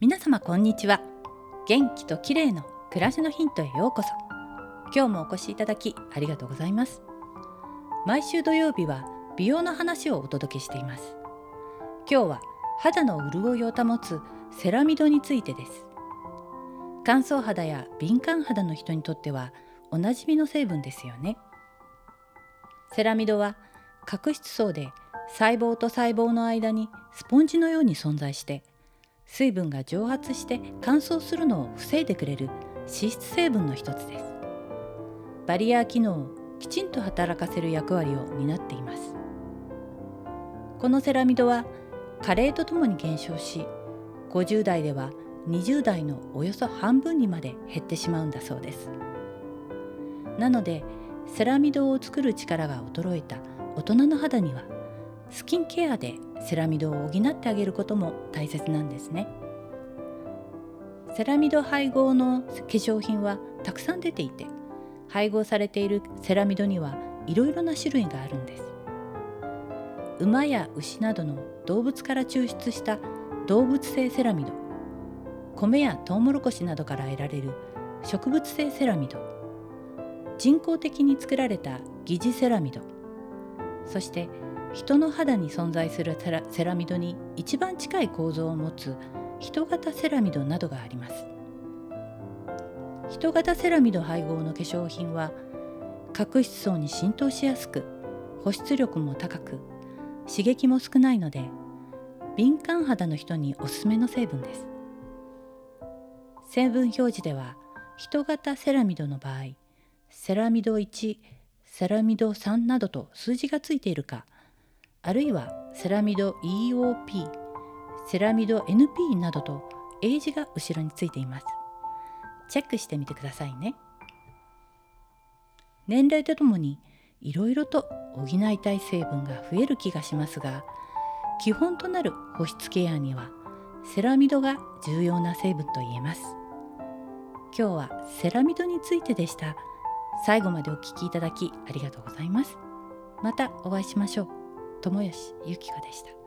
皆様こんにちは。元気と綺麗の暮らしのヒントへようこそ。今日もお越しいただきありがとうございます。毎週土曜日は美容の話をお届けしています。今日は肌の潤いを保つセラミドについてです。乾燥肌や敏感肌の人にとってはおなじみの成分ですよね。セラミドは角質層で細胞と細胞の間にスポンジのように存在して水分が蒸発して乾燥するのを防いでくれる脂質成分の一つです。バリア機能をきちんと働かせる役割を担っています。このセラミドは加齢とともに減少し50代では20代のおよそ半分にまで減ってしまうんだそうです。なのでセラミドを作る力が衰えた大人の肌にはスキンケアでセラミドを補ってあげることも大切なんですね。セラミド配合の化粧品はたくさん出ていて配合されているセラミドにはいろいろな種類があるんです。馬や牛などの動物から抽出した動物性セラミド米やトウモロコシなどから得られる植物性セラミド人工的に作られた疑似セラミドそして人の肌に存在するセラミドに一番近い構造を持つ人型セラミドなどがあります。人型セラミド配合の化粧品は角質層に浸透しやすく保湿力も高く刺激も少ないので敏感肌の人におすすめの成分です。成分表示では人型セラミドの場合セラミド1セラミド3などと数字がついているかあるいはセラミド EOP セラミド NP などと英字が後ろについています。チェックしてみてくださいね。年齢とともにいろいろと補いたい成分が増える気がしますが基本となる保湿ケアにはセラミドが重要な成分と言えます。今日はセラミドについてでした。最後までお聴きいただきありがとうございます。またお会いしましょう。友吉ゆきかでした。